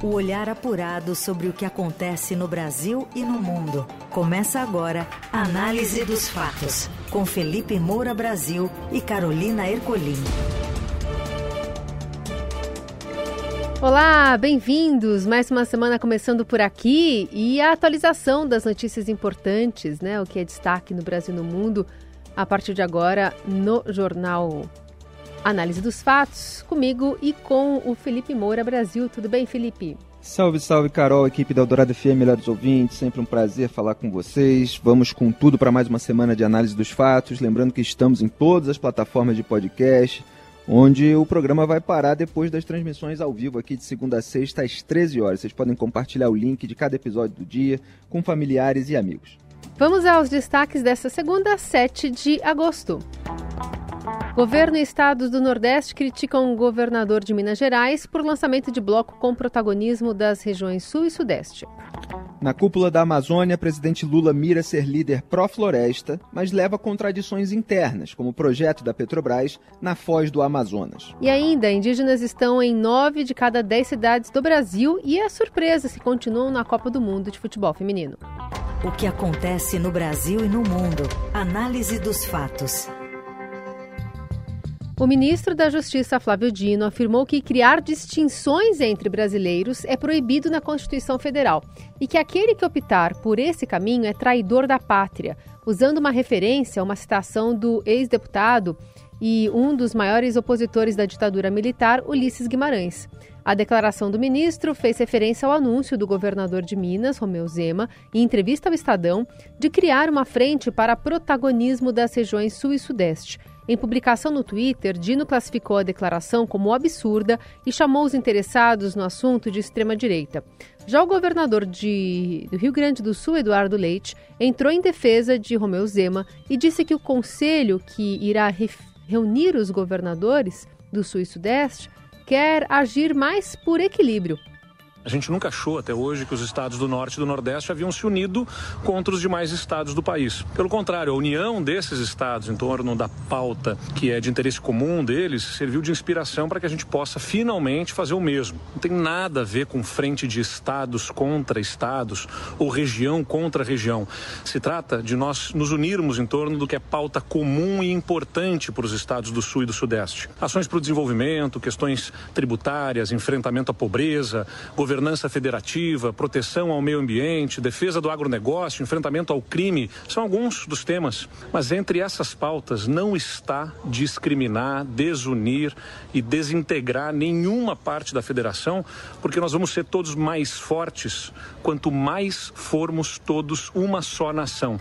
O olhar apurado sobre o que acontece no Brasil e no mundo. Começa agora a Análise dos Fatos, com Felipe Moura Brasil e Carolina Ercolim. Olá, bem-vindos! Mais uma semana começando por aqui e a atualização das notícias importantes, né? O que é destaque no Brasil e no mundo a partir de agora no Jornal Análise dos fatos, comigo e com o Felipe Moura Brasil. Tudo bem, Felipe? Salve, salve, Carol, equipe da Eldorado FM, melhores ouvintes, sempre um prazer falar com vocês. Vamos com tudo para mais uma semana de análise dos fatos. Lembrando que estamos em todas as plataformas de podcast, onde o programa vai parar depois das transmissões ao vivo aqui de segunda a sexta às 13 horas. Vocês podem compartilhar o link de cada episódio do dia com familiares e amigos. Vamos aos destaques dessa segunda, 7 de agosto. Governo e estados do Nordeste criticam o governador de Minas Gerais por lançamento de bloco com protagonismo das regiões Sul e Sudeste. Na cúpula da Amazônia, presidente Lula mira ser líder pró-floresta, mas leva contradições internas, como o projeto da Petrobras na foz do Amazonas. E ainda, indígenas estão em nove de cada dez cidades do Brasil e é surpresa se continuam na Copa do Mundo de Futebol Feminino. O que acontece no Brasil e no mundo. Análise dos fatos. O ministro da Justiça, Flávio Dino, afirmou que criar distinções entre brasileiros é proibido na Constituição Federal e que aquele que optar por esse caminho é traidor da pátria, usando uma referência uma citação do ex-deputado e um dos maiores opositores da ditadura militar, Ulisses Guimarães. A declaração do ministro fez referência ao anúncio do governador de Minas, Romeu Zema, em entrevista ao Estadão, de criar uma frente para protagonismo das regiões Sul e Sudeste em publicação no Twitter, Dino classificou a declaração como absurda e chamou os interessados no assunto de extrema-direita. Já o governador de, do Rio Grande do Sul, Eduardo Leite, entrou em defesa de Romeu Zema e disse que o conselho que irá reunir os governadores do Sul e Sudeste quer agir mais por equilíbrio a gente nunca achou até hoje que os estados do Norte e do Nordeste haviam se unido contra os demais estados do país. Pelo contrário, a união desses estados em torno da pauta que é de interesse comum deles serviu de inspiração para que a gente possa finalmente fazer o mesmo. Não tem nada a ver com frente de estados contra estados ou região contra região. Se trata de nós nos unirmos em torno do que é pauta comum e importante para os estados do Sul e do Sudeste. Ações para o desenvolvimento, questões tributárias, enfrentamento à pobreza, governança governança federativa, proteção ao meio ambiente, defesa do agronegócio, enfrentamento ao crime, são alguns dos temas. Mas entre essas pautas não está discriminar, desunir e desintegrar nenhuma parte da federação, porque nós vamos ser todos mais fortes quanto mais formos todos uma só nação.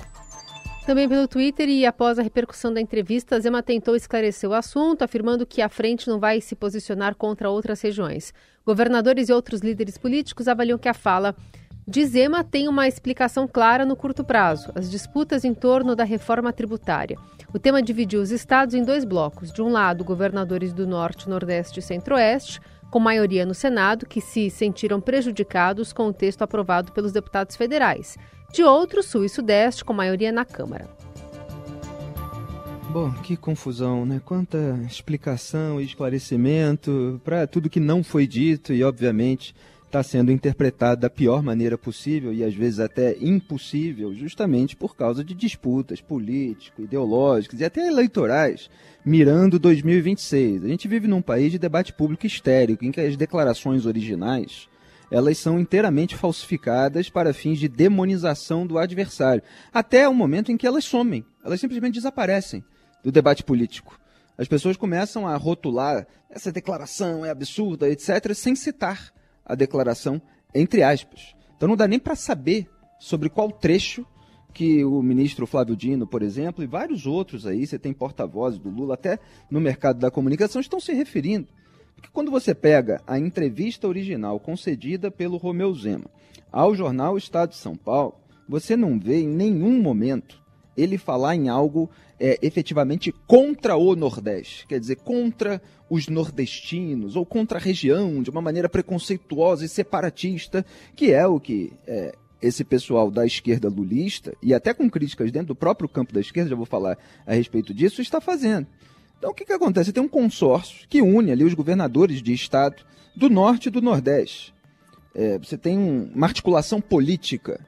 Também pelo Twitter e após a repercussão da entrevista, Zema tentou esclarecer o assunto, afirmando que a frente não vai se posicionar contra outras regiões. Governadores e outros líderes políticos avaliam que a fala de Zema tem uma explicação clara no curto prazo: as disputas em torno da reforma tributária. O tema dividiu os estados em dois blocos. De um lado, governadores do Norte, Nordeste e Centro-Oeste, com maioria no Senado, que se sentiram prejudicados com o texto aprovado pelos deputados federais de outro Sul e Sudeste, com maioria na Câmara. Bom, que confusão, né? Quanta explicação e esclarecimento para tudo que não foi dito e, obviamente, está sendo interpretado da pior maneira possível e às vezes até impossível, justamente por causa de disputas políticas, ideológicas e até eleitorais, mirando 2026. A gente vive num país de debate público histérico, em que as declarações originais elas são inteiramente falsificadas para fins de demonização do adversário, até o momento em que elas somem, elas simplesmente desaparecem do debate político. As pessoas começam a rotular essa declaração é absurda, etc., sem citar a declaração entre aspas. Então não dá nem para saber sobre qual trecho que o ministro Flávio Dino, por exemplo, e vários outros aí, você tem porta-vozes do Lula, até no mercado da comunicação, estão se referindo. Porque quando você pega a entrevista original concedida pelo Romeu Zema ao jornal Estado de São Paulo, você não vê em nenhum momento ele falar em algo é, efetivamente contra o Nordeste, quer dizer, contra os nordestinos ou contra a região, de uma maneira preconceituosa e separatista, que é o que é, esse pessoal da esquerda lulista, e até com críticas dentro do próprio campo da esquerda, já vou falar a respeito disso, está fazendo. Então o que, que acontece? Tem um consórcio que une ali os governadores de estado do norte e do nordeste. é, você tem um, uma articulação política.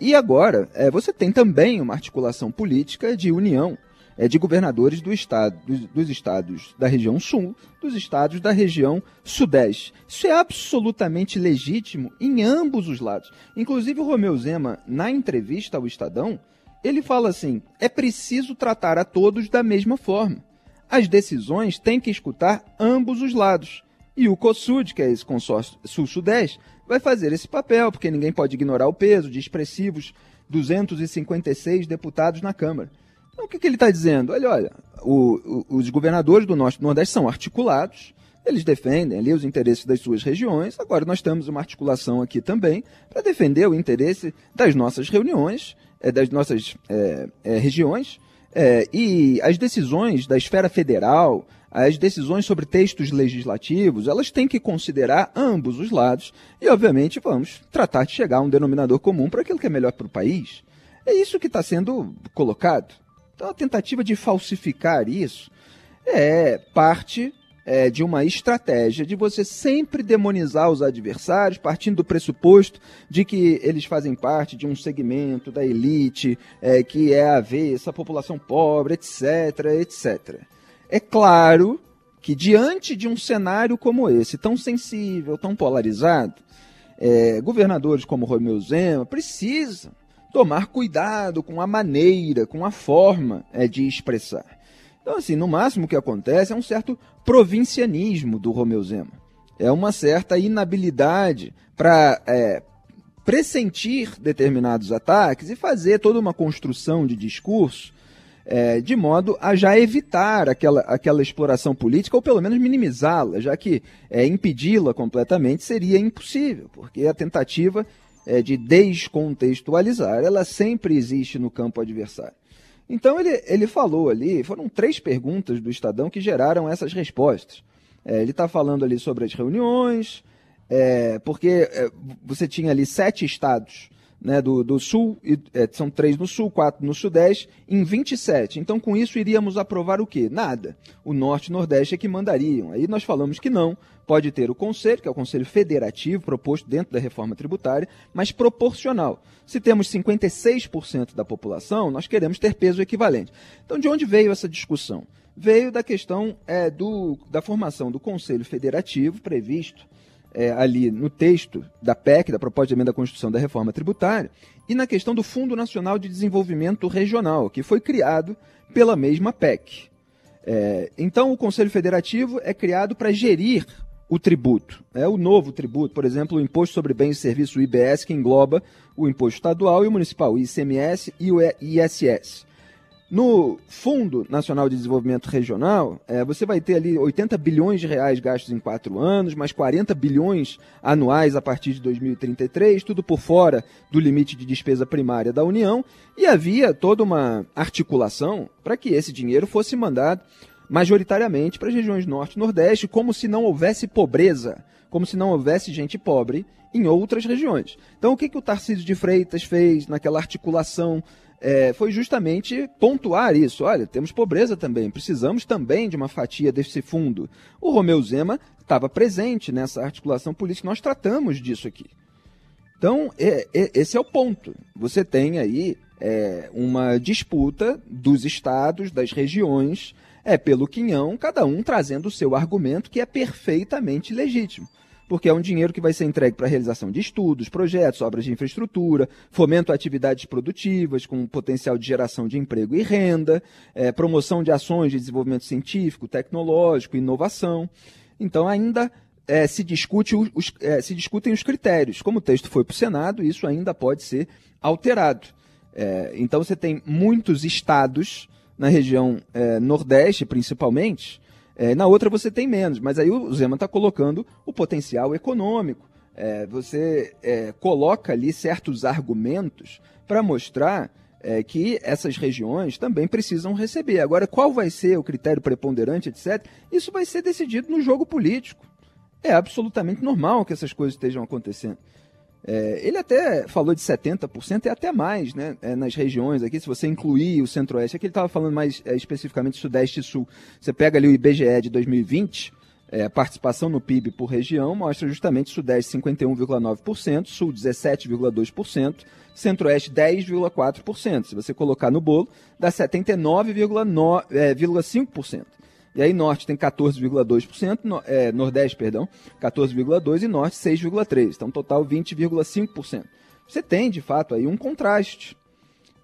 E agora, é, você tem também uma articulação política de união é, de governadores do estado, dos, dos, estados da região sul, dos estados da região sudeste. Isso é absolutamente legítimo em ambos os lados. Inclusive, o Romeu Zema, na entrevista ao Estadão, ele fala assim: é preciso tratar a todos da mesma forma. As decisões têm que escutar ambos os lados. E o COSUD, que é esse consórcio sul-sudeste, vai fazer esse papel, porque ninguém pode ignorar o peso de expressivos 256 deputados na Câmara. Então, o que, que ele está dizendo? Olha, olha, o, o, os governadores do Norte Nordeste são articulados, eles defendem ali os interesses das suas regiões. Agora nós temos uma articulação aqui também para defender o interesse das nossas reuniões, é, das nossas é, é, regiões, e as decisões da esfera federal, as decisões sobre textos legislativos, elas têm que considerar ambos os lados e, obviamente, vamos tratar de chegar a um denominador comum para aquilo que é melhor para o país. É isso que está sendo colocado. Então, a tentativa de falsificar isso é parte é, de uma estratégia de você sempre demonizar os adversários, partindo do pressuposto de que eles fazem parte de um segmento da elite, é, que é a ver essa população pobre, etc, etc. É claro que diante de um cenário como esse, tão sensível, tão polarizado, é, governadores como Romeu Zema precisam tomar cuidado com a maneira, com a forma é, de expressar. Então, assim, no máximo o que acontece é um certo provincianismo do Romeu Zema. É uma certa inabilidade para é, pressentir determinados ataques e fazer toda uma construção de discurso é, de modo a já evitar aquela, aquela exploração política, ou pelo menos minimizá-la, já que é, impedi-la completamente seria impossível, porque a tentativa é, de descontextualizar, ela sempre existe no campo adversário. Então ele, ele falou ali, foram três perguntas do Estadão que geraram essas respostas. É, ele está falando ali sobre as reuniões, é, porque é, você tinha ali sete estados né, do, do sul, é, são três no sul, quatro no sudeste, em 27. Então, com isso, iríamos aprovar o quê? Nada. O norte e nordeste é que mandariam. Aí nós falamos que não. Pode ter o conselho, que é o conselho federativo proposto dentro da reforma tributária, mas proporcional. Se temos 56% da população, nós queremos ter peso equivalente. Então, de onde veio essa discussão? Veio da questão é, do, da formação do conselho federativo previsto é, ali no texto da PEC, da proposta de emenda à Constituição da Reforma Tributária, e na questão do Fundo Nacional de Desenvolvimento Regional, que foi criado pela mesma PEC. É, então, o Conselho Federativo é criado para gerir o tributo. É o novo tributo, por exemplo, o Imposto sobre Bens e Serviços, o IBS, que engloba o Imposto Estadual e o Municipal, o ICMS e o ISS. No Fundo Nacional de Desenvolvimento Regional, é, você vai ter ali 80 bilhões de reais gastos em quatro anos, mais 40 bilhões anuais a partir de 2033, tudo por fora do limite de despesa primária da União, e havia toda uma articulação para que esse dinheiro fosse mandado majoritariamente para as regiões Norte e Nordeste, como se não houvesse pobreza, como se não houvesse gente pobre em outras regiões. Então, o que, que o Tarcísio de Freitas fez naquela articulação é, foi justamente pontuar isso. Olha, temos pobreza também, precisamos também de uma fatia desse fundo. O Romeu Zema estava presente nessa articulação política, nós tratamos disso aqui. Então, é, é, esse é o ponto. Você tem aí é, uma disputa dos estados, das regiões, é pelo quinhão, cada um trazendo o seu argumento que é perfeitamente legítimo porque é um dinheiro que vai ser entregue para a realização de estudos, projetos, obras de infraestrutura, fomento a atividades produtivas com potencial de geração de emprego e renda, é, promoção de ações de desenvolvimento científico, tecnológico, inovação. Então, ainda é, se, discute os, é, se discutem os critérios. Como o texto foi para o Senado, isso ainda pode ser alterado. É, então, você tem muitos estados na região é, Nordeste, principalmente, é, na outra você tem menos, mas aí o Zema está colocando o potencial econômico. É, você é, coloca ali certos argumentos para mostrar é, que essas regiões também precisam receber. Agora, qual vai ser o critério preponderante, etc., isso vai ser decidido no jogo político. É absolutamente normal que essas coisas estejam acontecendo. É, ele até falou de 70% e até mais né, é, nas regiões aqui, se você incluir o Centro-Oeste. Aqui ele estava falando mais é, especificamente Sudeste e Sul. Você pega ali o IBGE de 2020, é, participação no PIB por região mostra justamente Sudeste 51,9%, Sul 17,2%, Centro-Oeste 10,4%. Se você colocar no bolo, dá 79,5%. E aí Norte tem 14,2%, no, é, Nordeste, perdão, 14,2% e Norte 6,3%. Então, total 20,5%. Você tem, de fato, aí um contraste.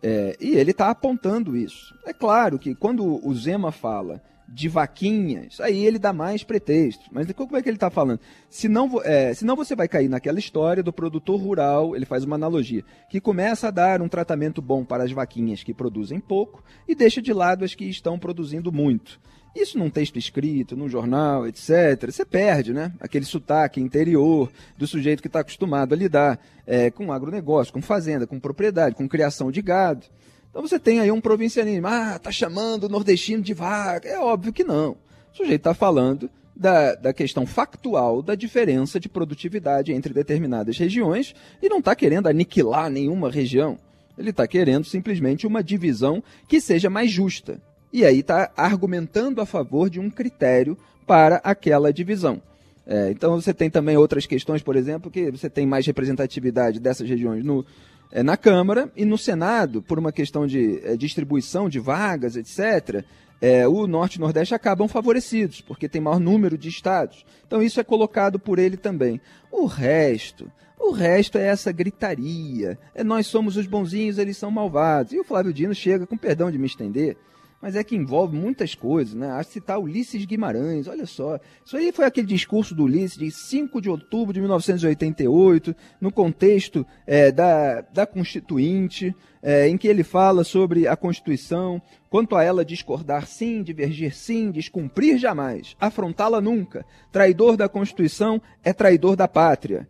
É, e ele está apontando isso. É claro que quando o Zema fala de vaquinhas, aí ele dá mais pretexto. Mas como é que ele está falando? Senão, é, senão você vai cair naquela história do produtor rural, ele faz uma analogia, que começa a dar um tratamento bom para as vaquinhas que produzem pouco e deixa de lado as que estão produzindo muito. Isso num texto escrito, num jornal, etc., você perde, né? Aquele sotaque interior do sujeito que está acostumado a lidar é, com agronegócio, com fazenda, com propriedade, com criação de gado. Então você tem aí um provincianismo, ah, tá chamando o nordestino de vaca. É óbvio que não. O sujeito está falando da, da questão factual da diferença de produtividade entre determinadas regiões e não está querendo aniquilar nenhuma região. Ele está querendo simplesmente uma divisão que seja mais justa. E aí está argumentando a favor de um critério para aquela divisão. É, então você tem também outras questões, por exemplo, que você tem mais representatividade dessas regiões no, é, na Câmara e no Senado, por uma questão de é, distribuição de vagas, etc., é, o Norte e o Nordeste acabam favorecidos, porque tem maior número de estados. Então isso é colocado por ele também. O resto, o resto é essa gritaria. É nós somos os bonzinhos, eles são malvados. E o Flávio Dino chega, com perdão de me estender, mas é que envolve muitas coisas, né? A citar Ulisses Guimarães, olha só. Isso aí foi aquele discurso do Ulisses de 5 de outubro de 1988, no contexto é, da, da Constituinte, é, em que ele fala sobre a Constituição, quanto a ela discordar sim, divergir sim, descumprir jamais, afrontá-la nunca. Traidor da Constituição é traidor da pátria.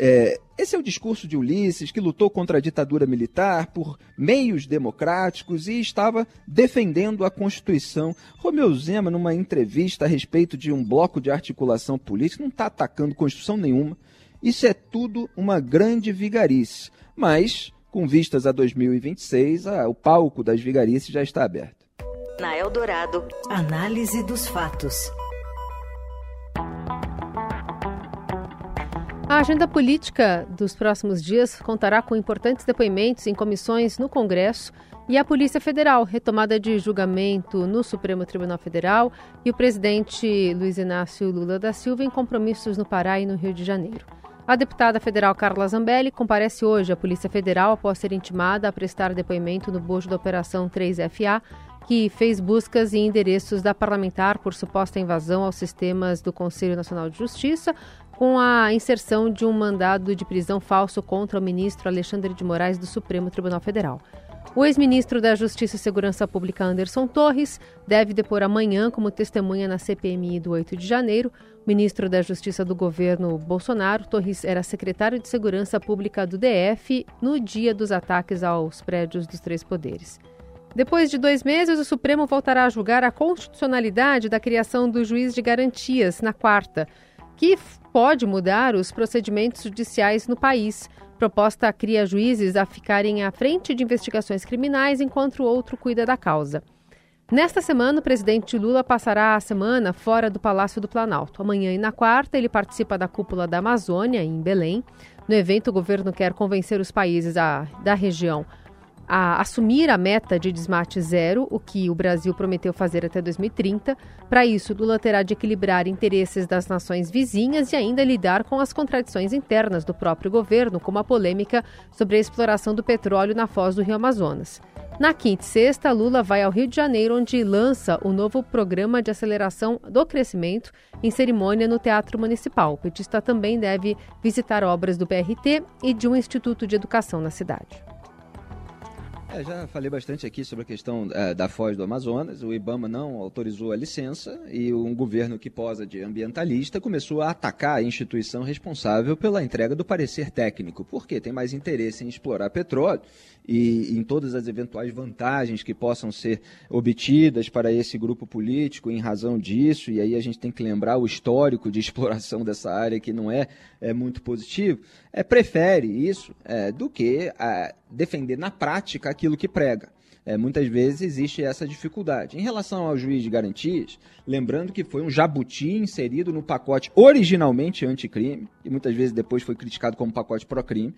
É, esse é o discurso de Ulisses, que lutou contra a ditadura militar por meios democráticos e estava defendendo a Constituição. Romeu Zema, numa entrevista a respeito de um bloco de articulação política, não está atacando Constituição nenhuma. Isso é tudo uma grande vigarice. Mas, com vistas a 2026, a, o palco das vigarices já está aberto. Na Eldorado, análise dos fatos. A agenda política dos próximos dias contará com importantes depoimentos em comissões no Congresso e a Polícia Federal, retomada de julgamento no Supremo Tribunal Federal e o presidente Luiz Inácio Lula da Silva em compromissos no Pará e no Rio de Janeiro. A deputada federal Carla Zambelli comparece hoje à Polícia Federal após ser intimada a prestar depoimento no bojo da Operação 3FA, que fez buscas em endereços da parlamentar por suposta invasão aos sistemas do Conselho Nacional de Justiça, com a inserção de um mandado de prisão falso contra o ministro Alexandre de Moraes do Supremo Tribunal Federal. O ex-ministro da Justiça e Segurança Pública Anderson Torres deve depor amanhã como testemunha na CPMI do 8 de janeiro. Ministro da Justiça do governo Bolsonaro, Torres era secretário de Segurança Pública do DF no dia dos ataques aos prédios dos três poderes. Depois de dois meses, o Supremo voltará a julgar a constitucionalidade da criação do juiz de garantias na quarta que pode mudar os procedimentos judiciais no país. Proposta cria juízes a ficarem à frente de investigações criminais enquanto o outro cuida da causa. Nesta semana, o presidente Lula passará a semana fora do Palácio do Planalto. Amanhã e na quarta, ele participa da cúpula da Amazônia, em Belém. No evento, o governo quer convencer os países a, da região a assumir a meta de desmate zero, o que o Brasil prometeu fazer até 2030. Para isso, Lula terá de equilibrar interesses das nações vizinhas e ainda lidar com as contradições internas do próprio governo, como a polêmica sobre a exploração do petróleo na foz do Rio Amazonas. Na quinta e sexta, Lula vai ao Rio de Janeiro, onde lança o novo programa de aceleração do crescimento em cerimônia no Teatro Municipal. O petista também deve visitar obras do BRT e de um instituto de educação na cidade. É, já falei bastante aqui sobre a questão é, da foz do Amazonas. O IBAMA não autorizou a licença e um governo que posa de ambientalista começou a atacar a instituição responsável pela entrega do parecer técnico, porque tem mais interesse em explorar petróleo e em todas as eventuais vantagens que possam ser obtidas para esse grupo político em razão disso, e aí a gente tem que lembrar o histórico de exploração dessa área que não é, é muito positivo, é, prefere isso é, do que a, defender na prática aquilo que prega. é, muitas vezes existe essa dificuldade. Em relação ao juiz de garantias, lembrando que foi um jabuti inserido no pacote originalmente anticrime, e muitas vezes depois foi criticado como pacote pró-crime,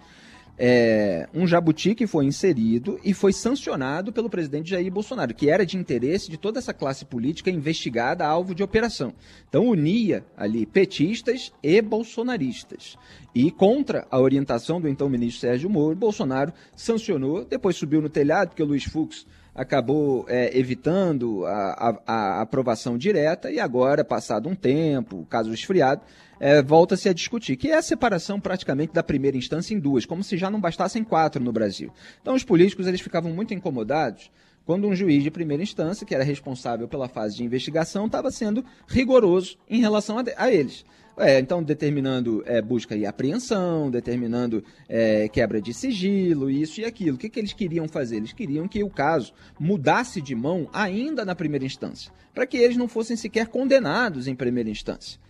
é, um jabuti que foi inserido e foi sancionado pelo presidente Jair Bolsonaro, que era de interesse de toda essa classe política investigada alvo de operação. Então unia ali petistas e bolsonaristas. E contra a orientação do então ministro Sérgio Moro, Bolsonaro sancionou, depois subiu no telhado, porque o Luiz Fux acabou é, evitando a, a, a, aprovação direta e agora, passado um tempo, caso esfriado, é, volta-se a discutir, que é a separação praticamente da primeira instância em duas, como se já não bastassem quatro no Brasil. Então os políticos eles ficavam muito incomodados quando um juiz de primeira instância, que era responsável pela fase de investigação, estava sendo rigoroso em relação a, a eles. É, então, determinando é, busca e apreensão, determinando é, quebra de sigilo, isso e aquilo. O que, que eles queriam fazer? Eles queriam que o caso mudasse de mão ainda na primeira instância, para que eles não fossem sequer condenados em primeira instância.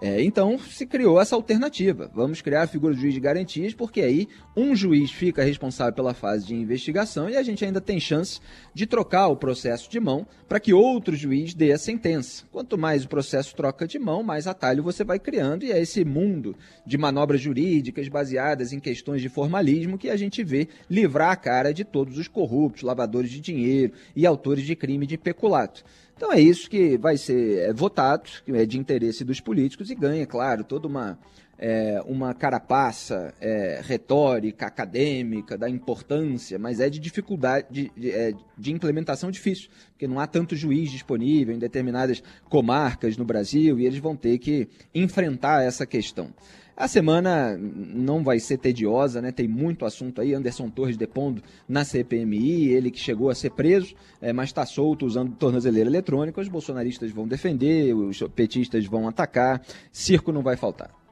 É, então se criou essa alternativa. Vamos criar a figura do juiz de garantias, porque aí um juiz fica responsável pela fase de investigação e a gente ainda tem chance de trocar o processo de mão para que outro juiz dê a sentença. Quanto mais o processo troca de mão, mais atalho você vai criando, e é esse mundo de manobras jurídicas baseadas em questões de formalismo que a gente vê livrar a cara de todos os corruptos, lavadores de dinheiro e autores de crime de peculato. Então é isso que vai ser é, votado, que é de interesse dos políticos, e ganha, claro, toda uma, é, uma carapaça é, retórica, acadêmica, da importância, mas é de dificuldade, de, de, é, de, implementação difícil, porque não há tanto juiz disponível em determinadas comarcas no Brasil, e eles vão ter que enfrentar essa questão. A semana não vai ser tediosa, né? Tem muito assunto aí. Anderson Torres depondo na CPMI, ele que chegou a ser preso, é, mas está solto usando tornozeleira eletrônica. Os bolsonaristas vão defender, os petistas vão atacar. Circo não vai faltar.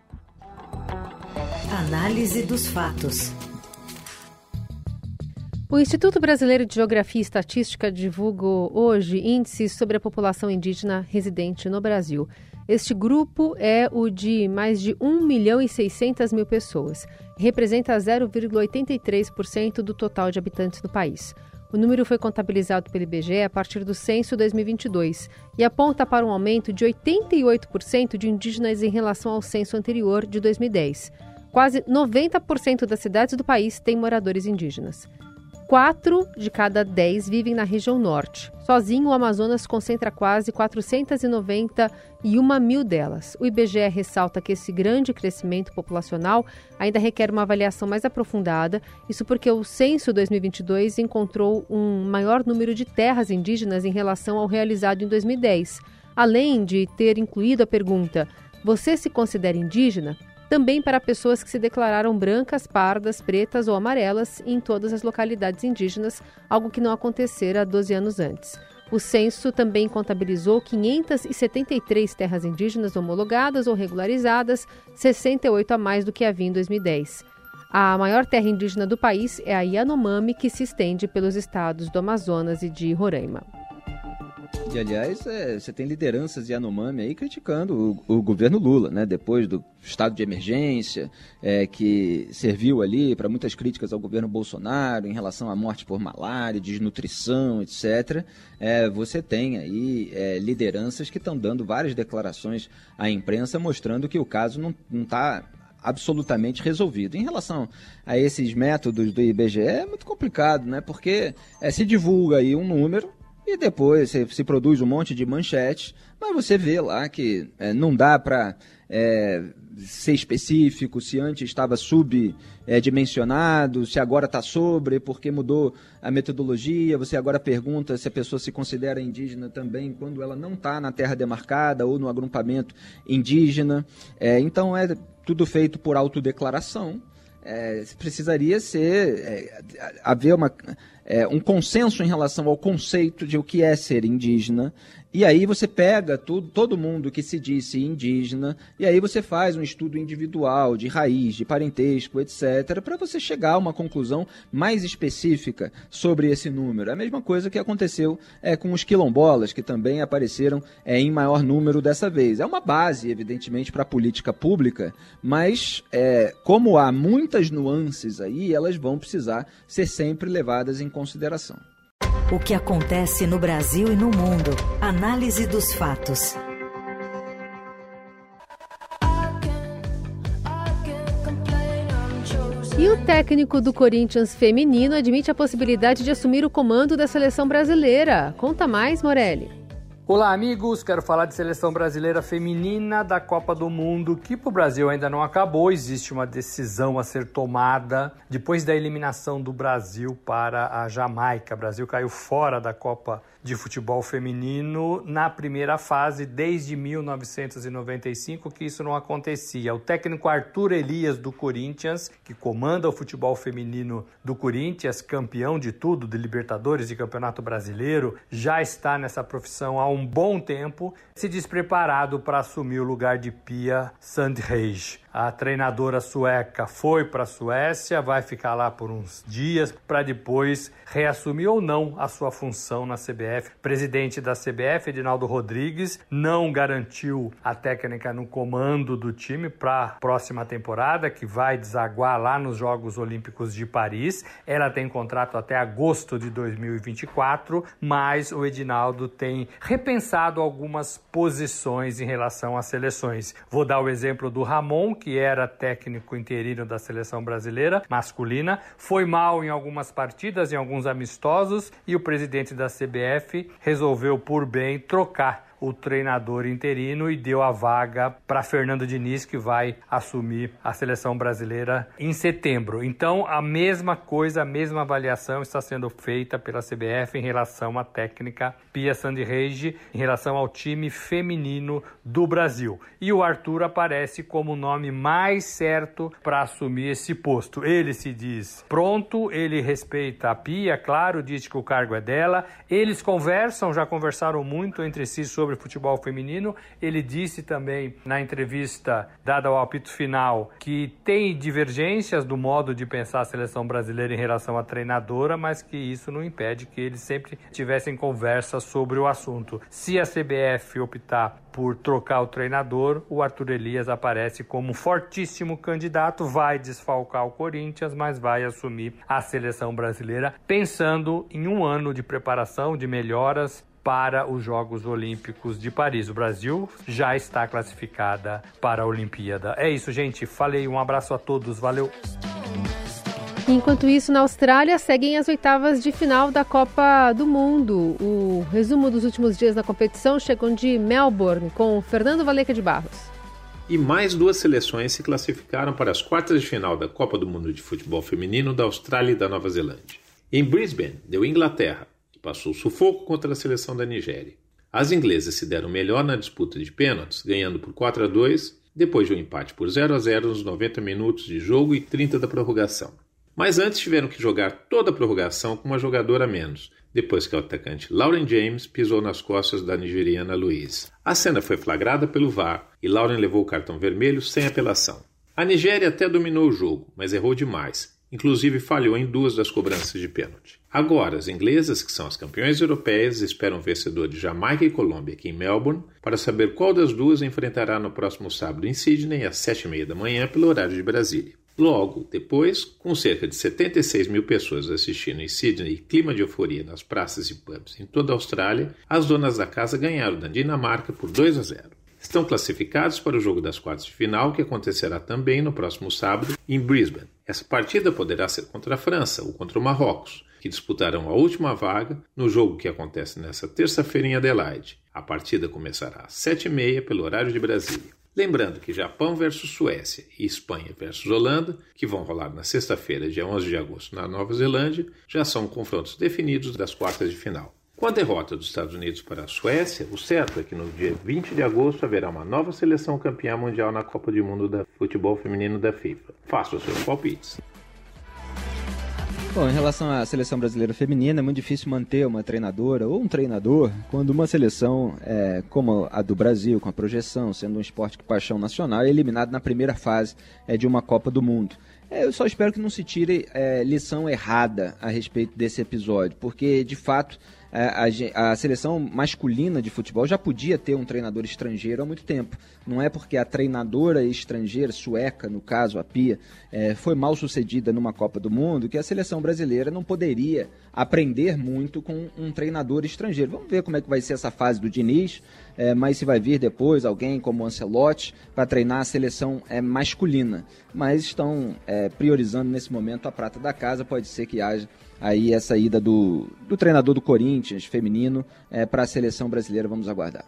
Análise dos fatos. O Instituto Brasileiro de Geografia e Estatística divulgou hoje índices sobre a população indígena residente no Brasil. Este grupo é o de mais de 1 milhão e 600 mil pessoas. Representa 0,83% do total de habitantes do país. O número foi contabilizado pelo IBGE a partir do censo 2022 e aponta para um aumento de 88% de indígenas em relação ao censo anterior de 2010. Quase 90% das cidades do país têm moradores indígenas. Quatro de cada dez vivem na região norte. Sozinho, o Amazonas concentra quase 491 mil delas. O IBGE ressalta que esse grande crescimento populacional ainda requer uma avaliação mais aprofundada, isso porque o censo 2022 encontrou um maior número de terras indígenas em relação ao realizado em 2010. Além de ter incluído a pergunta: Você se considera indígena? Também para pessoas que se declararam brancas, pardas, pretas ou amarelas em todas as localidades indígenas, algo que não acontecera 12 anos antes. O censo também contabilizou 573 terras indígenas homologadas ou regularizadas, 68 a mais do que havia em 2010. A maior terra indígena do país é a Yanomami, que se estende pelos estados do Amazonas e de Roraima. E, aliás, é, você tem lideranças de Yanomami aí criticando o, o, governo Lula, né? Depois do estado de emergência, é, que serviu ali para muitas críticas ao governo Bolsonaro em relação à morte por malária, desnutrição, etc. É, você tem aí é, lideranças que estão dando várias declarações à imprensa mostrando que o caso não está absolutamente resolvido. Em relação a esses métodos do IBGE, é muito complicado, né? Porque é, se divulga aí um número e depois se, produz um monte de manchetes, mas você vê lá que é, não dá para é, ser específico, se antes estava subdimensionado, é, se agora está sobre, porque mudou a metodologia. Você agora pergunta se a pessoa se considera indígena também quando ela não está na terra demarcada ou no agrupamento indígena. É, então é tudo feito por autodeclaração. É, precisaria ser é, haver uma é, um consenso em relação ao conceito de o que é ser indígena. E aí você pega tudo, todo mundo que se disse indígena, e aí você faz um estudo individual de raiz, de parentesco, etc., para você chegar a uma conclusão mais específica sobre esse número. É a mesma coisa que aconteceu é, com os quilombolas, que também apareceram é, em maior número dessa vez. É uma base, evidentemente, para a política pública, mas é, como há muitas nuances aí, elas vão precisar ser sempre levadas em consideração. O que acontece no Brasil e no mundo. Análise dos fatos. E o técnico do Corinthians feminino admite a possibilidade de assumir o comando da seleção brasileira. Conta mais, Morelli. Olá, amigos. Quero falar de seleção brasileira feminina da Copa do Mundo, que para o Brasil ainda não acabou. Existe uma decisão a ser tomada depois da eliminação do Brasil para a Jamaica. O Brasil caiu fora da Copa de futebol feminino na primeira fase desde 1995 que isso não acontecia. O técnico Arthur Elias do Corinthians, que comanda o futebol feminino do Corinthians, campeão de tudo, de Libertadores e Campeonato Brasileiro, já está nessa profissão há um bom tempo, se diz preparado para assumir o lugar de Pia Sandhage. A treinadora sueca foi para a Suécia, vai ficar lá por uns dias para depois reassumir ou não a sua função na CBF. Presidente da CBF, Edinaldo Rodrigues, não garantiu a técnica no comando do time para a próxima temporada, que vai desaguar lá nos Jogos Olímpicos de Paris. Ela tem contrato até agosto de 2024, mas o Edinaldo tem repensado algumas posições em relação às seleções. Vou dar o exemplo do Ramon, que era técnico interino da seleção brasileira masculina, foi mal em algumas partidas, em alguns amistosos, e o presidente da CBF resolveu por bem trocar o treinador interino e deu a vaga para Fernando Diniz, que vai assumir a seleção brasileira em setembro. Então, a mesma coisa, a mesma avaliação está sendo feita pela CBF em relação à técnica Pia Sandhage, em relação ao time feminino do Brasil. E o Arthur aparece como o nome mais certo para assumir esse posto. Ele se diz pronto, ele respeita a Pia, claro, diz que o cargo é dela. Eles conversam, já conversaram muito entre si sobre sobre futebol feminino. Ele disse também na entrevista dada ao apito final que tem divergências do modo de pensar a seleção brasileira em relação à treinadora, mas que isso não impede que eles sempre tivessem conversa sobre o assunto. Se a CBF optar por trocar o treinador, o Arthur Elias aparece como fortíssimo candidato, vai desfalcar o Corinthians, mas vai assumir a seleção brasileira, pensando em um ano de preparação, de melhoras para os Jogos Olímpicos de Paris. O Brasil já está classificada para a Olimpíada. É isso, gente. Falei, um abraço a todos. Valeu. Enquanto isso, na Austrália, seguem as oitavas de final da Copa do Mundo. O resumo dos últimos dias da competição chegam de Melbourne, com Fernando Valeca de Barros. E mais duas seleções se classificaram para as quartas de final da Copa do Mundo de Futebol Feminino da Austrália e da Nova Zelândia. Em Brisbane, deu Inglaterra, passou sufoco contra a seleção da Nigéria. As inglesas se deram melhor na disputa de pênaltis, ganhando por 4 a 2, depois de um empate por 0 a 0 nos 90 minutos de jogo e 30 da prorrogação. Mas antes tiveram que jogar toda a prorrogação com uma jogadora a menos, depois que o atacante Lauren James pisou nas costas da nigeriana Louise. A cena foi flagrada pelo VAR e Lauren levou o cartão vermelho sem apelação. A Nigéria até dominou o jogo, mas errou demais inclusive falhou em duas das cobranças de pênalti. Agora, as inglesas, que são as campeões europeias, esperam o vencedor de Jamaica e Colômbia aqui em Melbourne para saber qual das duas enfrentará no próximo sábado em Sydney às sete e meia da manhã pelo horário de Brasília. Logo depois, com cerca de 76 mil pessoas assistindo em Sydney e clima de euforia nas praças e pubs em toda a Austrália, as donas da casa ganharam da Dinamarca por 2 a 0 estão classificados para o jogo das quartas de final, que acontecerá também no próximo sábado em Brisbane. Essa partida poderá ser contra a França ou contra o Marrocos, que disputarão a última vaga no jogo que acontece nesta terça-feira em Adelaide. A partida começará às sete e meia pelo horário de Brasília. Lembrando que Japão versus Suécia e Espanha versus Holanda, que vão rolar na sexta-feira, dia 11 de agosto, na Nova Zelândia, já são confrontos definidos das quartas de final. Com a derrota dos Estados Unidos para a Suécia, o certo é que no dia 20 de agosto haverá uma nova seleção campeã mundial na Copa do Mundo da Futebol Feminino da FIFA. Faça os seus palpites. Bom, em relação à seleção brasileira feminina, é muito difícil manter uma treinadora ou um treinador quando uma seleção é, como a do Brasil, com a projeção, sendo um esporte de paixão nacional, é eliminado na primeira fase é, de uma Copa do Mundo É, eu só espero que não se tire é, lição errada a respeito desse episódio, porque de fato é, a, a, seleção masculina de futebol já podia ter um treinador estrangeiro há muito tempo. Não é porque a treinadora estrangeira, sueca, no caso, a Pia, é, foi mal sucedida numa Copa do Mundo que a seleção brasileira não poderia aprender muito com um treinador estrangeiro. Vamos ver como é que vai ser essa fase do Diniz, é, mas se vai vir depois alguém como o Ancelotti para treinar a seleção é, masculina. Mas estão é, priorizando nesse momento a prata da casa, pode ser que haja aí essa ida do, do treinador do Corinthians feminino é, para a seleção brasileira. Vamos aguardar.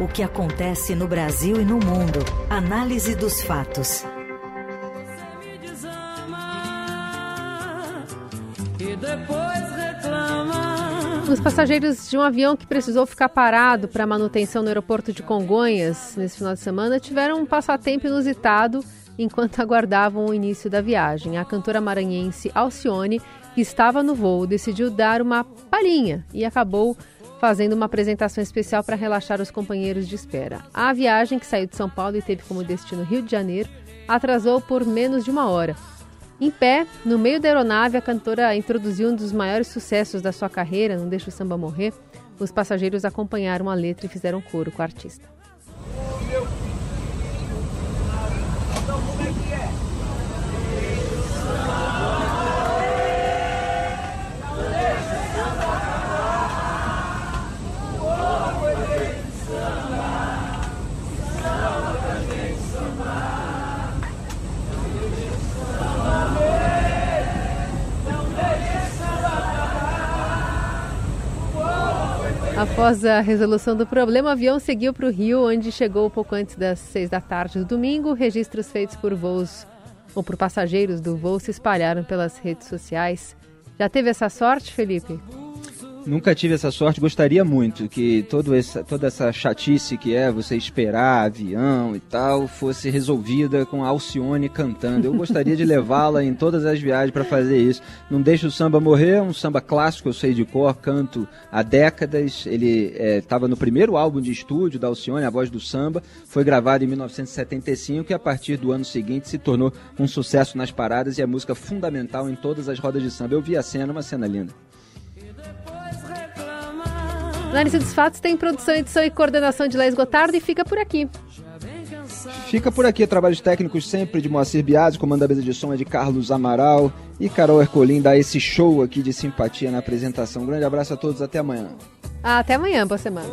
O que acontece no Brasil e no mundo. Análise dos fatos. Os passageiros de um avião que precisou ficar parado para manutenção no aeroporto de Congonhas nesse final de semana tiveram um passatempo inusitado enquanto aguardavam o início da viagem. A cantora maranhense Alcione que estava no voo, decidiu dar uma palhinha e acabou fazendo uma apresentação especial para relaxar os companheiros de espera. A viagem, que saiu de São Paulo e teve como destino Rio de Janeiro, atrasou por menos de uma hora. Em pé, no meio da aeronave, a cantora introduziu um dos maiores sucessos da sua carreira, Não Deixa o Samba Morrer. Os passageiros acompanharam a letra e fizeram coro com a artista. Após a resolução do problema, o avião seguiu para o Rio, onde chegou pouco antes das seis da tarde do domingo. Registros feitos por voos ou por passageiros do voo se espalharam pelas redes sociais. Já teve essa sorte, Felipe? Nunca tive essa sorte, gostaria muito que todo essa, toda essa chatice que é você esperar avião e tal fosse resolvida com a Alcione cantando. Eu gostaria de levá-la em todas as viagens para fazer isso. Não deixe o samba morrer, um samba clássico, eu sei de cor, canto há décadas. Ele estava é, no primeiro álbum de estúdio da Alcione, A Voz do Samba, foi gravado em 1975 e a partir do ano seguinte se tornou um sucesso nas paradas e a música fundamental em todas as rodas de samba. Eu vi a cena, uma cena linda. Análise dos Fatos tem produção, edição e coordenação de Laís Gotardo e fica por aqui. Fica por aqui, trabalhos técnicos sempre de Moacir Biasi, comanda a mesa de som é de Carlos Amaral e Carol Ercolim dá esse show aqui de simpatia na apresentação. Um grande abraço a todos, até amanhã. Até amanhã, boa semana.